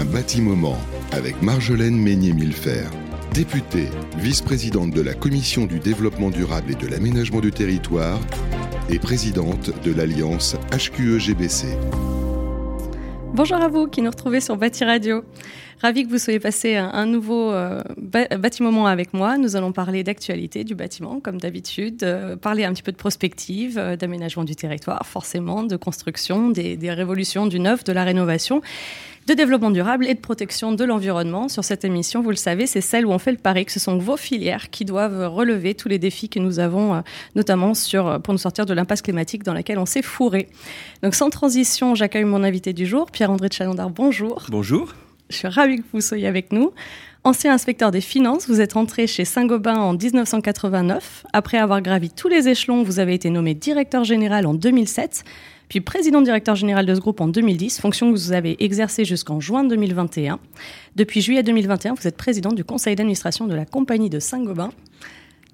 Un bâtiment avec Marjolaine Meignet-Millefer, députée, vice-présidente de la Commission du développement durable et de l'aménagement du territoire et présidente de l'Alliance HQE-GBC. Bonjour à vous qui nous retrouvez sur Bâti Radio. Ravi que vous soyez passé un, nouveau euh, bâtiment avec moi. Nous allons parler d'actualité du bâtiment, comme d'habitude, euh, parler un petit peu de prospective, euh, d'aménagement du territoire, forcément, de construction, des, des révolutions du neuf, de la rénovation de développement durable et de protection de l'environnement. Sur cette émission, vous le savez, c'est celle où on fait le pari que ce sont vos filières qui doivent relever tous les défis que nous avons, euh, notamment sur, pour nous sortir de l'impasse climatique dans laquelle on s'est fourré. Donc sans transition, j'accueille mon invité du jour, Pierre-André Chalandard. Bonjour. Bonjour. Je suis ravie que vous soyez avec nous. Ancien inspecteur des finances, vous êtes entré chez Saint-Gobain en 1989. Après avoir gravi tous les échelons, vous avez été nommé directeur général en 2007 puis président directeur général de ce groupe en 2010, fonction que vous avez exercée jusqu'en juin 2021. Depuis juillet 2021, vous êtes président du conseil d'administration de la compagnie de Saint-Gobain.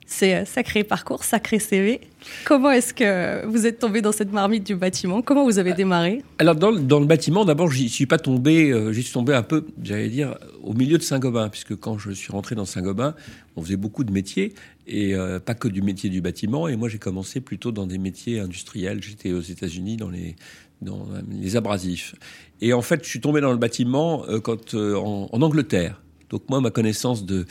C'est un sacré parcours, sacré CV. Comment est-ce que vous êtes tombé dans cette marmite du bâtiment? Comment vous avez démarré? Alors dans, dans, le bâtiment, d'abord, j'y suis pas tombé, euh, j'y suis tombé un peu, j'allais dire, au milieu de Saint-Gobain, puisque quand je suis rentré dans Saint-Gobain, on faisait beaucoup de métiers et euh, pas que du métier du bâtiment. Et moi, j'ai commencé plutôt dans des métiers industriels. J'étais aux États-Unis dans les dans les abrasifs. Et en fait, je suis tombé dans le bâtiment euh, quand en, en Angleterre. Donc moi, ma connaissance de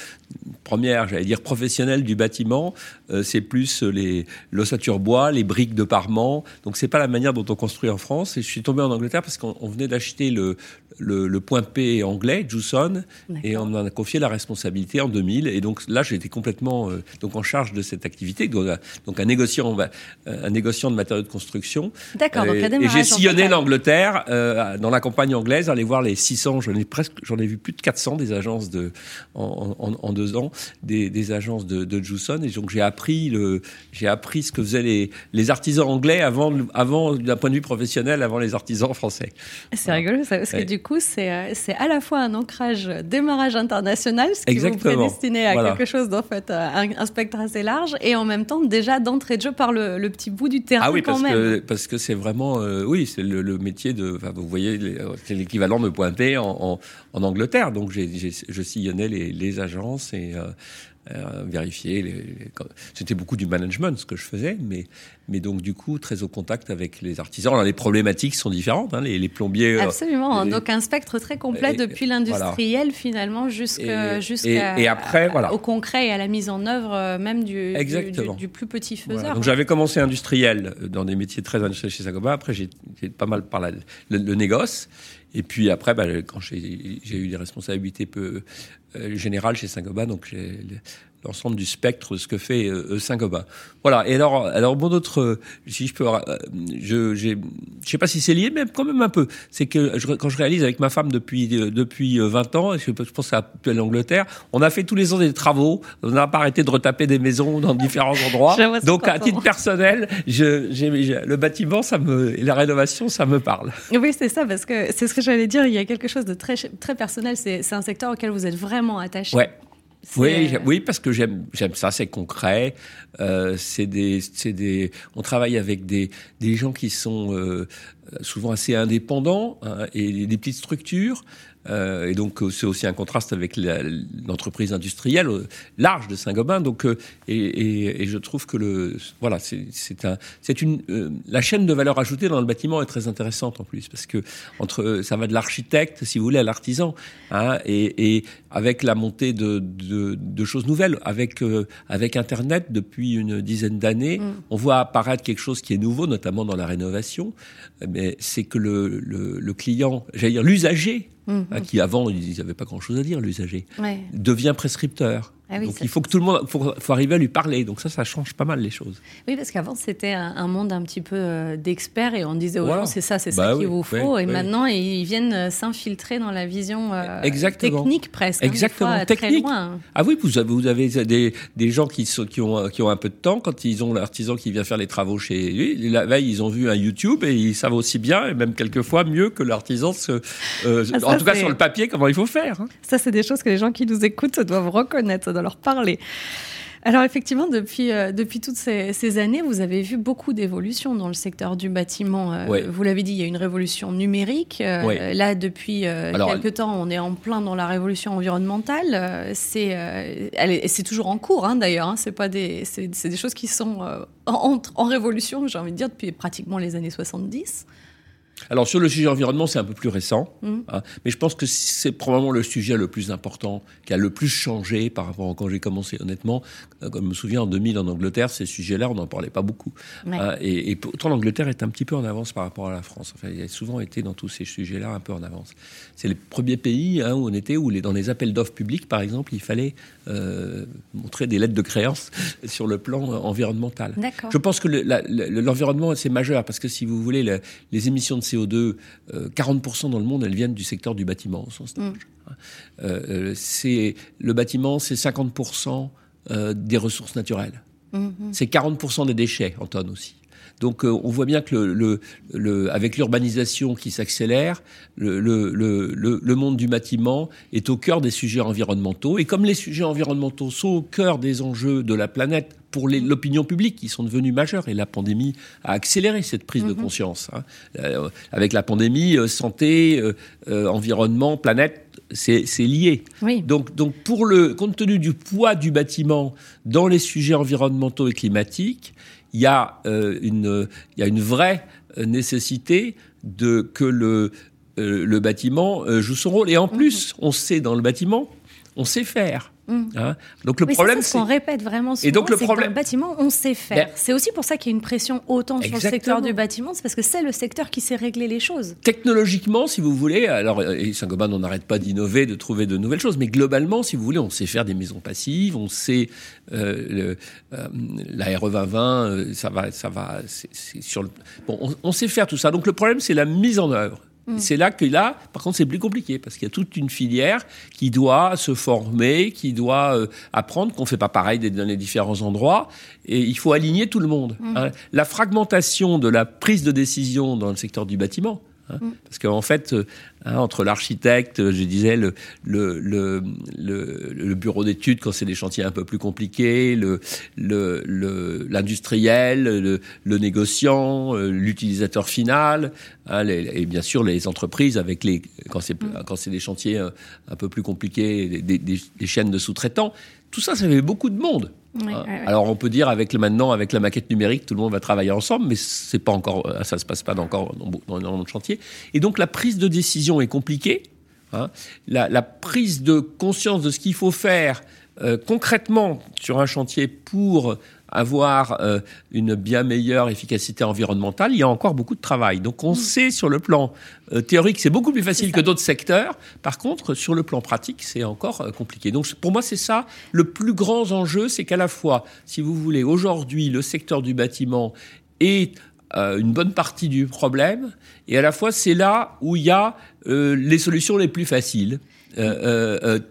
première, j'allais dire professionnelle du bâtiment, euh, c'est plus les l'ossature bois, les briques de parement. Donc c'est pas la manière dont on construit en France. Et je suis tombé en Angleterre parce qu'on venait d'acheter le, le, point P anglais, Jewson, et on en a confié la responsabilité en 2000. Et donc là, j'étais complètement euh, donc en charge de cette activité, donc, donc un négociant, un négociant de matériaux de construction. D'accord. Donc et j'ai sillonné l'Angleterre euh, dans la campagne anglaise, aller voir les 600. J'en ai presque, j'en ai vu plus de 400 des agences de en, en, deux ans, des, des agences de, de Jewson. Et donc j'ai appris le, j'ai appris ce que faisaient les, les artisans anglais avant, avant d'un point de vue professionnel, avant les artisans français. C'est rigolo ça, parce que du coup, euh, c'est à la fois un ancrage démarrage international, ce qui vous prédestinait à quelque chose d'en fait, un, un, spectre assez large, et en même temps, déjà d'entrée de jeu par le, le, petit bout du terrain ah oui, quand parce même. Que, parce que c'est vraiment, euh, oui, c'est le, le, métier de, vous voyez, c'est l'équivalent de pointer en, en, en Angleterre. Donc, j'ai je sillonnais les, les agences et euh, euh, vérifier. Les, C'était beaucoup du management ce que je faisais, mais, mais donc du coup très au contact avec les artisans. Alors, les problématiques sont différentes. Hein, les, les, plombiers. Euh, Absolument. donc un spectre très complet depuis l'industriel finalement jusqu'à après voilà au concret et à la mise en œuvre euh, même du, du, du, plus petit faiseur. Donc j'avais commencé industriel dans des métiers très industriels chez Sagoba. Après j'ai pas mal par la, le, négoce. Et puis après, bah, quand j'ai eu des responsabilités peu euh, générales chez Saint-Gobain, donc l'ensemble du spectre de ce que fait euh, Saint-Gobain. Voilà. Et alors, alors bon d'autres, euh, si je peux, euh, je, j'ai, je sais pas si c'est lié, mais quand même un peu. C'est que je, quand je réalise avec ma femme depuis depuis 20 ans, et je, je pense à l'Angleterre, on a fait tous les ans des travaux. On n'a pas arrêté de retaper des maisons dans différents endroits. Donc à titre personnel, je, le bâtiment, ça me, et la rénovation, ça me parle. Oui, c'est ça, parce que c'est ce que j'allais dire. Il y a quelque chose de très très personnel. C'est, c'est un secteur auquel vous êtes vraiment attaché. Ouais. Oui, oui, parce que j'aime j'aime ça, c'est concret. Euh, c'est des c'est des on travaille avec des des gens qui sont euh, souvent assez indépendants hein, et des petites structures euh, et donc euh, c'est aussi un contraste avec l'entreprise industrielle euh, large de Saint-Gobain. Donc et, et, et, je trouve que le voilà c'est un c'est une la chaîne de valeur ajoutée dans le bâtiment est très intéressante en plus parce que entre ça va de l'architecte si vous voulez à l'artisan hein, et, et, avec la montée de, de, de choses nouvelles avec avec Internet depuis une dizaine d'années mm. on voit apparaître quelque chose qui est nouveau notamment dans la rénovation mais c'est que le, client j'allais dire l'usager Mmh. qui avant, ils n'avaient pas grand-chose à dire, l'usager, devient prescripteur. Ah Donc il faut que tout le monde, faut, faut, arriver à lui parler. Donc ça, ça change pas mal les choses. Oui, parce qu'avant c'était un, monde un petit peu euh, d'experts et on disait aux gens c'est ça, c'est ça bah qu'il vous faut. et maintenant ils viennent euh, s'infiltrer dans la vision euh, technique presque. Hein, Exactement. Hein, technique. Très loin. Ah oui, vous avez, vous avez des, des gens qui, sont, qui, ont, qui ont un peu de temps quand ils ont l'artisan qui vient faire les travaux chez lui. La veille, ils ont vu un YouTube et ils savent aussi bien et même quelquefois mieux que l'artisan. Euh, ah, en tout cas sur le papier, comment il faut faire. Hein. Ça, c'est des choses que les gens qui nous écoutent doivent reconnaître, de leur parler. Alors effectivement, depuis, euh, depuis toutes ces, années, vous avez vu beaucoup d'évolutions dans le secteur du bâtiment. Euh, vous l'avez dit, il y a une révolution numérique. Euh, là, depuis quelques temps, on est en plein dans la révolution environnementale. c'est c'est toujours en cours, hein, d'ailleurs. Hein. c'est pas des, c'est, des choses qui sont en, en révolution, j'ai envie de dire, depuis pratiquement les années 70. Alors sur le sujet environnement, c'est un peu plus récent, mmh. hein, mais je pense que c'est probablement le sujet le plus important, qui a le plus changé par rapport à quand j'ai commencé. Honnêtement, euh, comme je me souviens en 2000 en Angleterre, ces sujets-là, on n'en parlait pas beaucoup. Hein, et, pourtant l'Angleterre est un petit peu en avance par rapport à la France. Enfin, il a souvent été dans tous ces sujets-là un peu en avance. C'est le premier pays hein, où on était, où les, dans les appels d'offres publics, par exemple, il fallait euh, montrer des lettres de créance sur le plan environnemental. Je pense que l'environnement, c'est majeur, parce que si vous voulez, les émissions de CO2, 40% euh, dans le monde, elles viennent du secteur du bâtiment, au sens large. Mm. Euh, euh, c'est, le bâtiment, c'est 50% des ressources naturelles. Mm-hmm. C'est 40% des déchets en tonnes aussi. Donc on voit bien que le, le, avec l'urbanisation qui s'accélère, le, le, monde du bâtiment est au cœur des sujets environnementaux. Et comme les sujets environnementaux sont au cœur des enjeux de la planète pour l'opinion publique qui sont devenus majeurs. Et la pandémie a accéléré cette prise de mhm. conscience. Hein. Euh, avec la pandémie, euh, santé, euh, environnement, planète, c'est lié. Donc, donc pour le, compte tenu du poids du bâtiment dans les sujets environnementaux et climatiques, il y a, une, il y a une vraie nécessité de, que le, le bâtiment joue son rôle. Et en mhm. plus, on sait dans le bâtiment, on sait faire. Mm. Hein donc le problème, c'est ce qu'on répète vraiment souvent. Et donc le problème, le bâtiment, on sait faire. Ben, c'est aussi pour ça qu'il y a une pression autant sur le secteur du bâtiment, c'est parce que c'est le secteur qui sait régler les choses. Technologiquement, si vous voulez, alors Saint-Gobain, on n'arrête pas d'innover, de trouver de nouvelles choses, mais globalement, si vous voulez, on sait faire des maisons passives, on sait euh, euh, la RE 2020, euh, ça va, ça va, c'est sur le, bon, on, on sait faire tout ça. Donc le problème, c'est la mise en œuvre. Mm. C'est là que là, par contre, c'est plus compliqué parce qu'il y a toute une filière qui doit se former, qui doit euh, apprendre, qu'on fait pas pareil dans les différents endroits, et il faut aligner tout le monde. Mm. Hein. La fragmentation de la prise de décision dans le secteur du bâtiment. Parce qu'en fait, euh, hein, entre l'architecte, je disais, le, le, le, le bureau d'études quand c'est des chantiers un peu plus compliqués, l'industriel, le, le, négociant, euh, l'utilisateur final, hein, et bien sûr les entreprises avec les quand c'est mm. quand c'est des chantiers euh, un, peu plus compliqués, des, des, des chaînes de sous-traitants. Tout ça, ça fait beaucoup de monde. Hein. Alors on peut dire avec le maintenant, avec la maquette numérique, tout le monde va travailler ensemble, mais c'est pas encore, euh, ça se passe pas encore dans, dans, le chantier. Et donc la prise de décision est compliquée. Hein. La, prise de conscience de ce qu'il faut faire euh, concrètement sur un chantier pour avoir euh, une bien meilleure efficacité environnementale, il y a encore beaucoup de travail. Donc on mm. sait sur le plan euh, théorique, c'est beaucoup plus facile que d'autres secteurs. Par contre, sur le plan pratique, c'est encore euh, compliqué. Donc pour moi, c'est ça le plus grand enjeu, c'est qu'à la fois, si vous voulez, aujourd'hui, le secteur du bâtiment est une bonne partie du problème, et à la fois c'est là où il y a les solutions les plus faciles.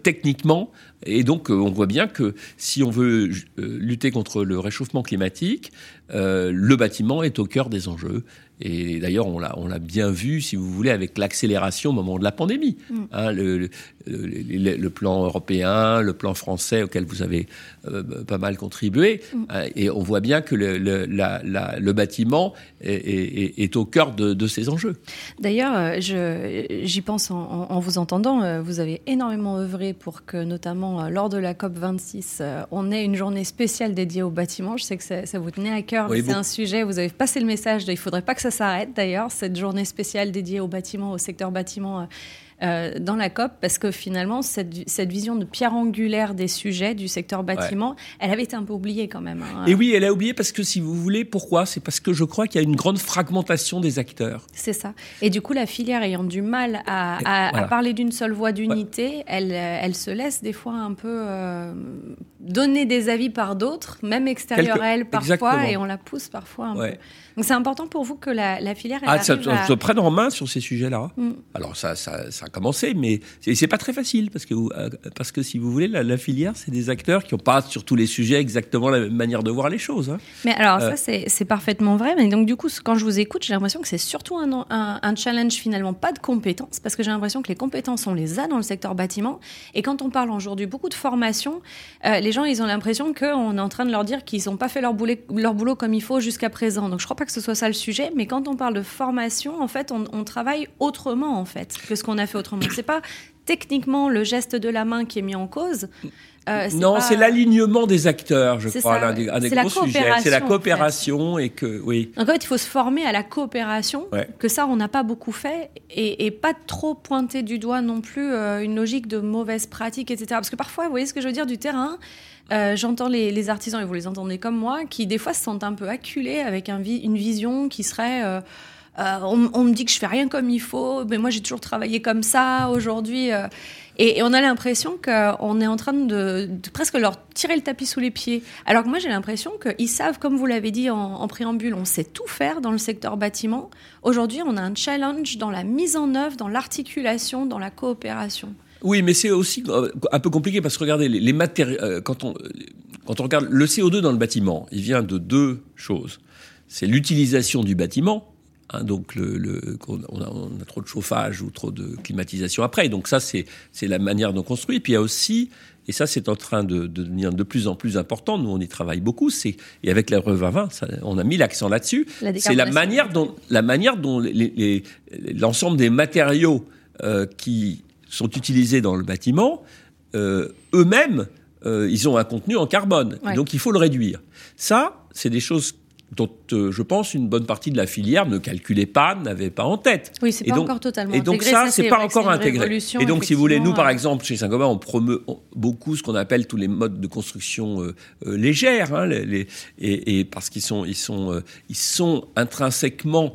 techniquement, et donc, euh, on voit bien que si on veut euh, lutter contre le réchauffement climatique, euh, le bâtiment est au cœur des enjeux. Et d'ailleurs, on l'a, bien vu, si vous voulez, avec l'accélération au moment de la pandémie. Mm. Hein, le, le, plan européen, le plan français auquel vous avez euh, pas mal contribué. Mm. Hein, et on voit bien que le, la, la, le bâtiment est, est, au cœur de, de ces enjeux. D'ailleurs, euh, j'y pense en, en, vous entendant. Euh, vous avez énormément œuvré pour que, notamment lors de la COP 26, on ait une journée spéciale dédiée au bâtiment. Je sais que ça, ça vous tenait à cœur. c'est un sujet. Vous avez passé le message. De, il faudrait pas que ça s'arrête d'ailleurs, cette journée spéciale dédiée au bâtiment, au secteur bâtiment. Euh, euh, dans la COP parce que finalement, cette, cette, vision de pierre angulaire des sujets du secteur bâtiment, elle avait été un peu oubliée quand même. Hein. Et oui, elle a oublié parce que si vous voulez, pourquoi? C'est parce que je crois qu'il y a une grande fragmentation des acteurs. C'est ça. Et du coup, la filière ayant du mal à, à, parler d'une seule voix d'unité, elle, elle se laisse des fois un peu euh, donner des avis par d'autres, même extérieurs à elle parfois, et on la pousse parfois un peu. Donc c'est important pour vous que la, filière elle ah, ça, se prenne en main sur ces sujets-là. Mm. Alors ça, ça, ça, commencé, mais c'est pas très facile parce que euh, parce que si vous voulez, la, filière, c'est des acteurs qui n'ont pas sur tous les sujets exactement la même manière de voir les choses. Hein. Mais alors ça, c'est parfaitement vrai. Mais donc du coup, quand je vous écoute, j'ai l'impression que c'est surtout un, un, challenge finalement pas de compétences, parce que j'ai l'impression que les compétences on les a dans le secteur bâtiment. Et quand on parle aujourd'hui beaucoup de formation, les gens ils ont l'impression qu'on est en train de leur dire qu'ils n'ont pas fait leur, leur boulot comme il faut jusqu'à présent. Donc je crois pas que ce soit ça le sujet. Mais quand on parle de formation, en fait, on, on travaille autrement en fait que ce qu'on a fait autrement. C'est pas techniquement le geste de la main qui est mis en cause. Euh, non, c'est l'alignement des acteurs, je crois, un des, gros sujets. C'est la coopération et que, oui. En fait, il faut se former à la coopération, que ça, on n'a pas beaucoup fait, et, pas trop pointer du doigt non plus euh, une logique de mauvaise pratique, etc. Parce que parfois, vous voyez ce que je veux dire, du terrain, euh, j'entends les, artisans, et vous les entendez comme moi, qui des fois se sentent un peu acculés avec un une vision qui serait... Euh, on, me dit que je fais rien comme il faut, mais moi j'ai toujours travaillé comme ça aujourd'hui. Euh, et, on a l'impression qu'on est en train de, presque leur tirer le tapis sous les pieds. Alors que moi j'ai l'impression qu'ils savent, comme vous l'avez dit en, préambule, on sait tout faire dans le secteur bâtiment. Aujourd'hui on a un challenge dans la mise en œuvre, dans l'articulation, dans la coopération. Oui, mais c'est aussi euh, un peu compliqué parce que regardez, les, quand, on, quand on regarde le CO2 dans le bâtiment, il vient de deux choses. C'est l'utilisation du bâtiment, Hein, donc, le, on, a, trop de chauffage ou trop de climatisation après. Donc ça, c'est la manière dont on construit. puis il y a aussi, et ça, c'est en train de, devenir de plus en plus important. Nous, on y travaille beaucoup. C'est et avec la RE 2020, on a mis l'accent là-dessus. C'est la manière dont la manière dont l'ensemble des matériaux euh, qui sont utilisés dans le bâtiment euh, eux-mêmes, euh, ils ont un contenu en carbone. Donc, il faut le réduire. Ça, c'est des choses dont euh, je pense une bonne partie de la filière ne calculait pas, n'avait pas en tête. Oui, c'est pas encore totalement Et donc ça, c'est pas encore intégré. Et donc, si vous voulez, nous, par exemple, chez Saint-Gobain, on promeut beaucoup ce qu'on appelle tous les modes de construction euh, euh, légères, hein, les, et, et, parce qu'ils sont, ils sont, ils sont intrinsèquement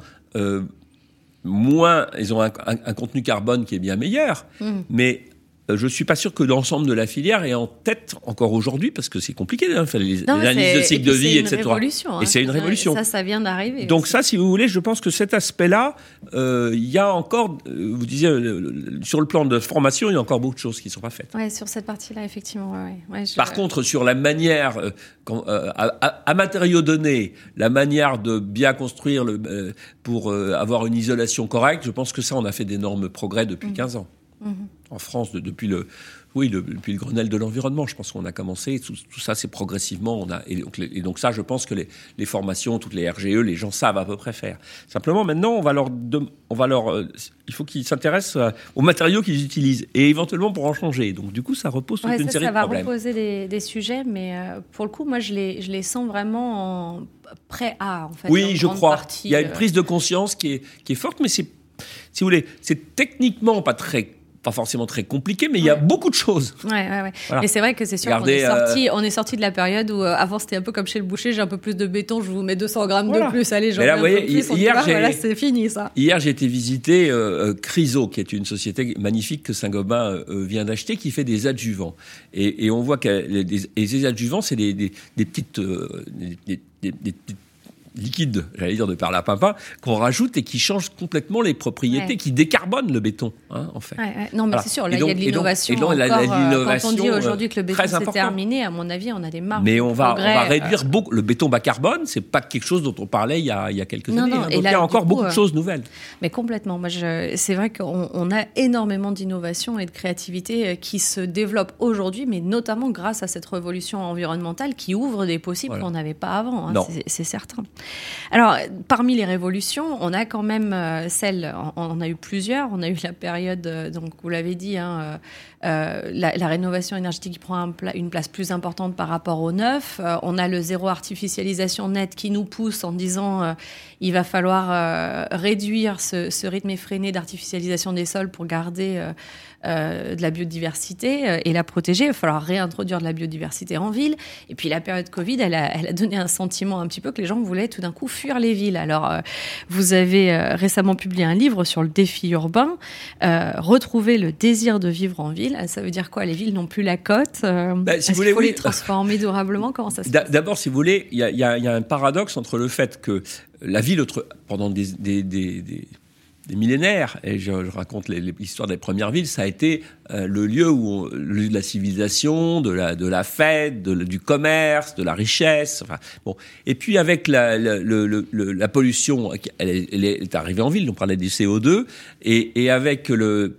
moins, ils ont un, un, contenu carbone qui est bien meilleur, mmh. mais euh, je suis pas sûr que l'ensemble de la filière est en tête encore aujourd'hui parce que c'est compliqué hein, les, analyses de cycle de vie, etc. Révolution, et c'est une révolution. Ça, ça vient d'arriver. Donc ça, si vous voulez, je pense que cet aspect-là, euh, il y a encore, euh, vous disiez, sur le plan de formation, il y a encore beaucoup de choses qui ne sont pas faites. Ouais, sur cette partie-là, effectivement. Ouais, Par contre, sur la manière, à, matériaux donnés, la manière de bien construire le, pour avoir une isolation correcte, je pense que ça, on a fait d'énormes progrès depuis 15 mmh. ans. Mmh en France depuis le oui depuis le Grenelle de l'environnement. Je pense qu'on a commencé tout, ça c'est progressivement on a et donc, ça je pense que les, formations toutes les RGE les gens savent à peu près faire. Simplement maintenant on va leur on va leur euh, il faut qu'ils s'intéressent euh, aux matériaux qu'ils utilisent et éventuellement pour en changer. Donc du coup ça repose sur une série de problèmes. Ça va reposer des, sujets mais euh, pour le coup moi je les je les sens vraiment en prêt à en fait. Oui je crois. il y a une prise de conscience qui est qui est forte mais c'est si vous voulez c'est techniquement pas très pas forcément très compliqué, mais il y a beaucoup de choses. Ouais, ouais, ouais. Et c'est vrai que c'est sûr qu'on est sorti, euh, on est sorti de la période où euh, avant c'était un peu comme chez le boucher, j'ai un peu plus de béton, je vous mets 200 grammes de plus, allez, j'en mets un peu plus. Hier, voilà, c'est fini ça. Hier, j'ai été visiter euh, Criso, qui est une société magnifique que Saint-Gobain vient d'acheter, qui fait des adjuvants. Et, et on voit que les, les adjuvants, c'est des, des, des, petites, des, des petites liquide, j'allais dire de par la pimpin, qu'on rajoute et qui change complètement les propriétés, qui décarbone le béton, hein, en fait. Non, mais c'est sûr, là, il y a de l'innovation. Et donc, quand on dit aujourd'hui que le béton c'est terminé, à mon avis, on a des marges. Mais on va, on va réduire beaucoup. Le béton bas carbone, c'est pas quelque chose dont on parlait il y a, il y a quelques années. Hein. donc, il y a encore beaucoup de euh, choses nouvelles. Mais complètement. Moi, c'est vrai qu'on a énormément d'innovation et de créativité euh, qui se développent aujourd'hui, mais notamment grâce à cette révolution environnementale qui ouvre des possibles qu'on n'avait pas avant. Hein, c'est certain. Alors, parmi les révolutions, on a quand même euh, celle, on, a eu plusieurs. On a eu la période, euh, donc vous l'avez dit, hein, euh, la, rénovation énergétique prend une place plus importante par rapport au neuf. on a le zéro artificialisation net qui nous pousse en disant il va falloir réduire ce, ce, rythme effréné d'artificialisation des sols pour garder euh, de la biodiversité euh, et la protéger. Il va falloir réintroduire de la biodiversité en ville. Et puis la période Covid, elle a, elle a donné un sentiment un petit peu que les gens voulaient tout d'un coup fuir les villes. Alors, euh, vous avez récemment publié un livre sur le défi urbain, retrouver le désir de vivre en ville. Ça veut dire quoi Les villes n'ont plus la cote. Bah, si vous voulez, faut les transformer durablement Comment ça se passe? D'abord, si vous voulez, il y, y a, un paradoxe entre le fait que la ville, pendant des, des, des des millénaires. Et je, raconte l'histoire des premières villes. Ça a été euh, le lieu où le lieu de la civilisation, de la de la fête, du commerce, de la richesse. Enfin, bon. Et puis avec la, la, la pollution, elle est, elle est, arrivée en ville. On parlait du CO2 et, et avec le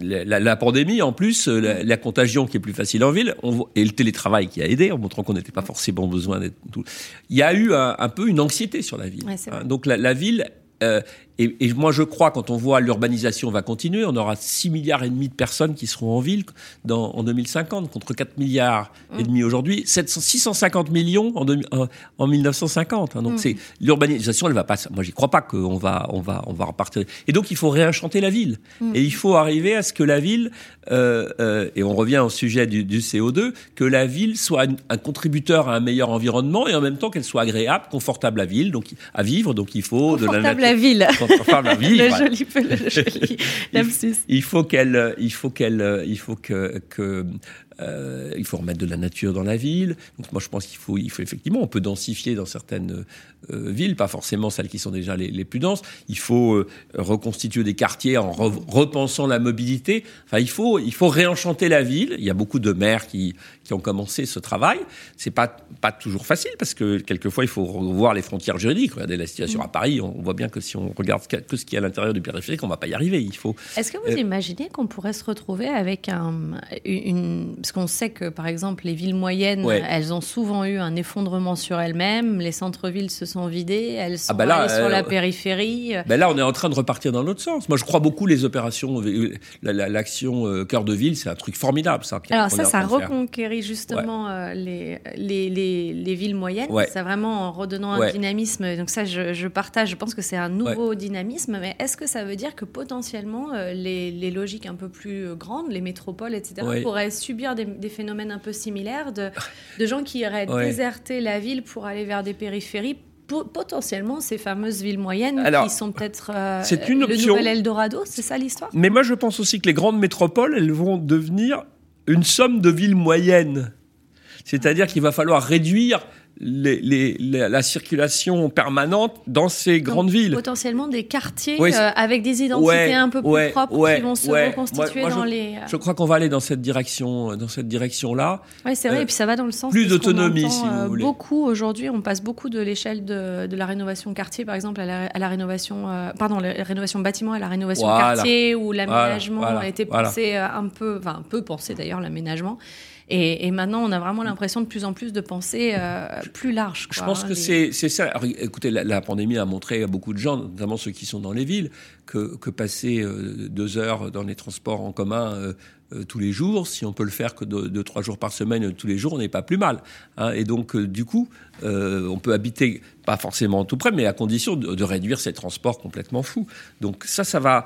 la, la, pandémie, en plus, la, la, contagion qui est plus facile en ville, on, et le télétravail qui a aidé, en montrant qu'on n'était pas forcément besoin d'être tout. Il y a eu un, un, peu une anxiété sur la ville. Hein, donc la, la ville, euh, et, et, moi, je crois, quand on voit l'urbanisation va continuer, on aura 6 milliards et demi de personnes qui seront en ville dans, en 2050, contre 4 milliards et mm. demi aujourd'hui, 650 millions en, en, en 1950. Hein. donc, mm. c'est l'urbanisation, elle va pas. Moi, j'y crois pas qu'on va, on va, on va repartir. Et donc, il faut réenchanter la ville. Mm. Et il faut arriver à ce que la ville, euh, euh, et on revient au sujet du, du, CO2, que la ville soit un, contributeur à un meilleur environnement et en même temps qu'elle soit agréable, confortable à ville, donc à vivre. Donc, il faut de la, la ville Il, faut qu'elle, il faut qu'elle, il faut que, que euh, il faut remettre de la nature dans la ville. Donc moi, je pense qu'il faut, il faut effectivement, on peut densifier dans certaines euh, villes, pas forcément celles qui sont déjà les, les plus denses. Il faut euh, reconstituer des quartiers en repensant la mobilité. Enfin, il faut, il faut réenchanter la ville. Il y a beaucoup de maires qui, qui ont commencé ce travail. C'est pas, pas toujours facile parce que quelquefois, il faut revoir les frontières juridiques. Regardez la situation à Paris. On voit bien que si on regarde que ce qui est à l'intérieur du périphérique, on va pas y arriver. Il faut. Est-ce que vous imaginez qu'on pourrait se retrouver avec un, une parce qu'on sait que, par exemple, les villes moyennes, elles ont souvent eu un effondrement sur elles-mêmes. Les centres-villes se sont vidés. Elles sont ah bah allées sur la euh, périphérie. Ben là, on est en train de repartir dans l'autre sens. Moi, je crois beaucoup les opérations, euh, l'action euh, cœur de ville, c'est un truc formidable, ça. Alors ça, ça reconquérit justement les, les, les, villes moyennes. C'est vraiment en redonnant un dynamisme. Donc ça, je, je, partage. Je pense que c'est un nouveau dynamisme. Mais est-ce que ça veut dire que potentiellement, les, les logiques un peu plus grandes, les métropoles, etc., pourraient subir des, phénomènes un peu similaires de, de gens qui iraient déserter la ville pour aller vers des périphéries potentiellement ces fameuses villes moyennes qui sont peut-être euh, c'est une le nouvel Eldorado, c'est ça l'histoire? Mais moi je pense aussi que les grandes métropoles, elles vont devenir une somme de villes moyennes. C'est-à-dire qu'il va falloir réduire les, la circulation permanente dans ces grandes villes. Potentiellement des quartiers euh, avec des identités un peu plus propres qui vont se reconstituer dans les. Je crois qu'on va aller dans cette direction, dans cette direction-là. Oui, c'est vrai. et puis ça va dans le sens plus d'autonomie, si vous euh, voulez. Beaucoup aujourd'hui, on passe beaucoup de l'échelle de, de, la rénovation quartier, par exemple, à la, à la rénovation, euh, pardon, la rénovation bâtiment à la rénovation quartier, où l'aménagement a été pensé un peu, enfin un peu pensé d'ailleurs l'aménagement. Et, et, maintenant, on a vraiment l'impression de plus en plus de penser euh, plus large. Quoi, Je pense hein, que c'est ça. écoutez, la, la, pandémie a montré à beaucoup de gens, notamment ceux qui sont dans les villes, que, que passer euh, deux heures dans les transports en commun euh, tous les jours, si on peut le faire que deux, trois jours par semaine tous les jours, on n'est pas plus mal. Hein. Et donc, du coup, on peut habiter pas forcément tout près, mais à condition de, de réduire ces transports complètement fous. Donc ça, ça va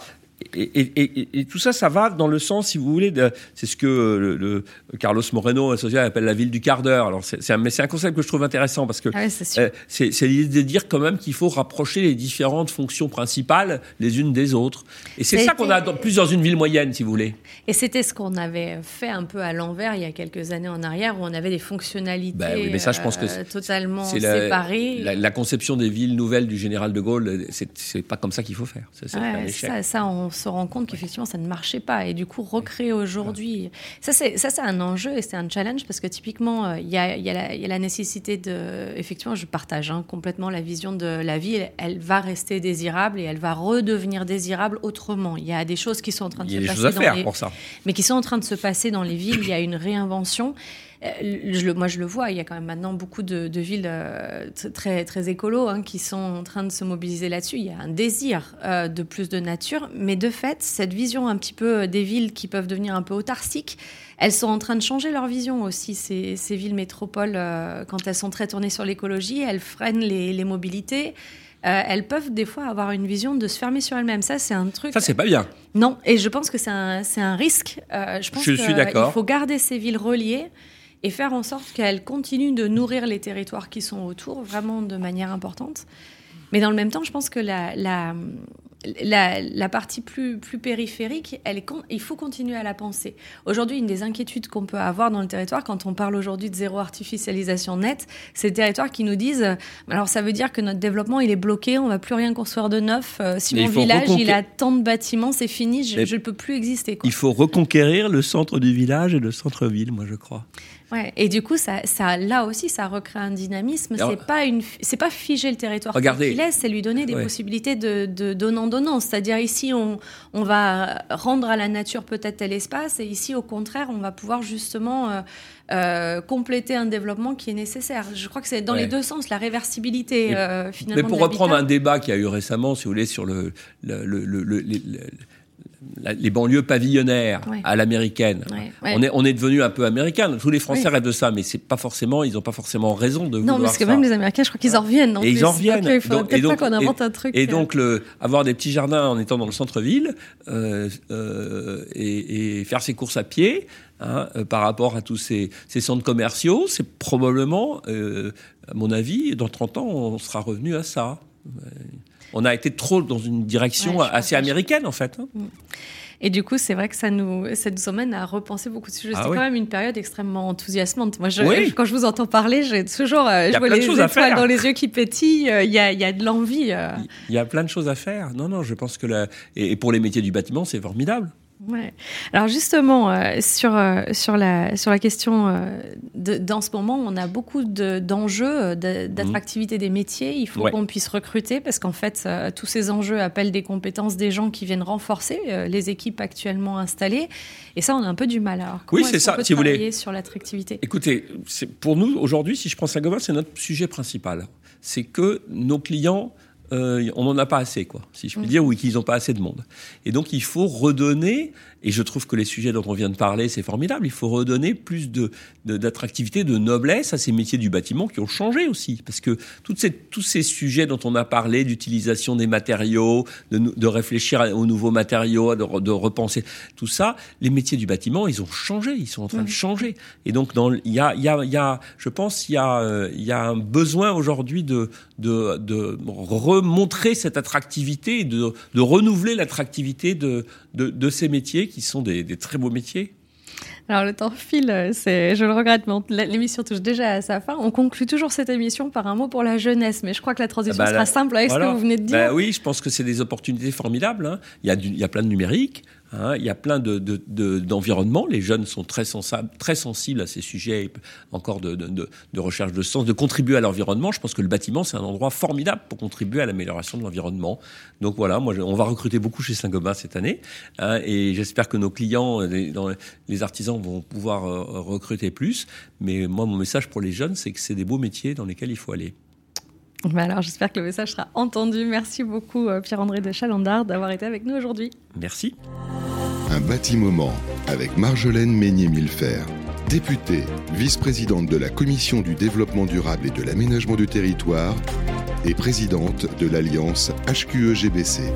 et, et, et, tout ça, ça va dans le sens, si vous voulez, c'est ce que le, le, Carlos Moreno, associé, appelle la ville du quart d'heure. Alors, c'est un, mais c'est un concept que je trouve intéressant parce que ah euh, c'est l'idée de dire quand même qu'il faut rapprocher les différentes fonctions principales les unes des autres. Et c'est ça qu'on a dans, plus dans une ville moyenne, si vous voulez. Et c'était ce qu'on avait fait un peu à l'envers il y a quelques années en arrière, où on avait des fonctionnalités ben oui, mais ça, je pense que euh, totalement séparées. La, la, conception des villes nouvelles du général de Gaulle, c'est pas comme ça qu'il faut faire. Ouais, ça, ça, on on se rend compte qu'effectivement ça ne marchait pas. Et du coup recréer aujourd'hui ça c'est un enjeu et c'est un challenge parce que typiquement euh, il y, a, y, a y, a, la nécessité de effectivement je partage hein, complètement la vision de la vie. Elle, va rester désirable et elle va redevenir désirable autrement. Il y a des choses qui sont en train de se passer dans les... pour ça. mais qui sont en train de se passer dans les villes. Il y a une réinvention je, moi, je le vois, il y a quand même maintenant beaucoup de, villes euh, très, très écolos hein, qui sont en train de se mobiliser là-dessus. Il y a un désir euh, de plus de nature, mais de fait, cette vision un petit peu des villes qui peuvent devenir un peu autarciques, elles sont en train de changer leur vision aussi, ces, ces villes métropoles, quand elles sont très tournées sur l'écologie, elles freinent les, les mobilités. elles peuvent des fois avoir une vision de se fermer sur elles-mêmes. Ça, c'est un truc. Ça, c'est pas bien. Non, et je pense que c'est un, un, risque. je pense je suis d'accord. Il faut garder ces villes reliées et faire en sorte qu'elles continuent de nourrir les territoires qui sont autour, vraiment de manière importante. Mais dans le même temps, je pense que la, la, la, partie plus, plus périphérique, elle est, il faut continuer à la penser. Aujourd'hui, une des inquiétudes qu'on peut avoir dans le territoire, quand on parle aujourd'hui de zéro artificialisation nette, c'est le territoire qui nous disent, alors ça veut dire que notre développement, il est bloqué, on va plus rien construire de neuf. Euh, si mon village, il a tant de bâtiments, c'est fini, je ne peux plus exister. Il faut reconquérir le centre du village et le centre-ville, moi je crois. Ouais, et du coup, ça, ça, là aussi, ça recrée un dynamisme. C'est pas une, c'est pas figer le territoire qu'il laisse, c'est lui donner des possibilités de, de donnant-donnant. C'est-à-dire ici, on, on va rendre à la nature peut-être tel espace, et ici, au contraire, on va pouvoir justement euh, euh, compléter un développement qui est nécessaire. Je crois que c'est dans les deux sens, la réversibilité euh, finalement. Mais pour reprendre un débat qui a eu récemment, si vous voulez, sur le, le, le, le les banlieues pavillonnaires à l'américaine. On est on est devenu un peu américain. Tous les Français rêvent de ça, mais c'est pas forcément. Ils n'ont pas forcément raison de. Non, parce que même les Américains, je crois qu'ils en reviennent. et ils en reviennent. il faudrait donc, qu'on invente un truc. Et euh. donc le, avoir des petits jardins en étant dans le centre-ville euh, euh, et, et, faire ses courses à pied. Hein, euh, par rapport à tous ces, ces centres commerciaux, c'est probablement, à mon avis, dans 30 ans, on sera revenu à ça on a été trop dans une direction assez américaine, en fait. Hein. Mm. Et du coup, c'est vrai que ça nous, ça nous emmène à repenser beaucoup de sujets. Ah c'est quand même une période extrêmement enthousiasmante. Moi, quand je vous entends parler, j'ai toujours, euh, je vois les étoiles dans les yeux qui pétillent. Euh, il y, a, y a, de l'envie. Euh. Il y a plein de choses à faire. Non, non, je pense que la... et pour les métiers du bâtiment, c'est formidable. Ouais. Alors justement, euh, sur, euh, sur, la, sur la question euh, d'en ce moment, on a beaucoup d'enjeux d'attractivité des métiers. Il faut qu'on puisse recruter parce qu'en fait, tous ces enjeux appellent des compétences des gens qui viennent renforcer les équipes actuellement installées. Et ça, on a un peu du mal. Alors, oui, c'est ça. si vous voulez. sur l'attractivité? Écoutez, pour nous aujourd'hui, si je prends Saint-Gobain, c'est notre sujet principal. C'est que nos clients euh, on n'en a pas assez, quoi, si je puis mm. dire, ou qu'ils n'ont pas assez de monde. Et donc, il faut redonner, et je trouve que les sujets dont on vient de parler, c'est formidable, il faut redonner plus de, d'attractivité, de, noblesse à ces métiers du bâtiment qui ont changé aussi. Parce que toutes ces, tous ces sujets dont on a parlé, d'utilisation des matériaux, de, de réfléchir aux nouveaux matériaux, de, de, repenser tout ça, les métiers du bâtiment, ils ont changé, ils sont en train de mm. changer. Et donc, il y a, y, a, y a, je pense, il y, a, euh, y a un besoin aujourd'hui de, de, de remontrer cette attractivité, de, de renouveler l'attractivité de, de, ces métiers qui sont des, très beaux métiers. Alors le temps file, c'est, je le regrette, mais l'émission touche déjà à sa fin. On conclut toujours cette émission par un mot pour la jeunesse, mais je crois que la transition bah, sera simple avec ce que vous venez de dire. Bah oui, je pense que c'est des opportunités formidables. Hein. Il, y a il y a plein de numérique, Hein, il y a plein d'environnements. De, de, les jeunes sont très, sensibles, très sensibles à ces sujets, encore de, recherche de sens, de contribuer à l'environnement. Je pense que le bâtiment, c'est un endroit formidable pour contribuer à l'amélioration de l'environnement. Donc voilà, moi, on va recruter beaucoup chez Saint-Gobain cette année. Hein, et j'espère que nos clients, les, dans, les, artisans vont pouvoir euh, recruter plus. Mais moi, mon message pour les jeunes, c'est que c'est des beaux métiers dans lesquels il faut aller. Bah alors, j'espère que le message sera entendu. Merci beaucoup, euh, Pierre-André de Chalandard, d'avoir été avec nous aujourd'hui. Merci. Un bâtiment avec Marjolaine Meignet-Millefer, députée, vice-présidente de la Commission du développement durable et de l'aménagement du territoire et présidente de l'Alliance HQE-GBC.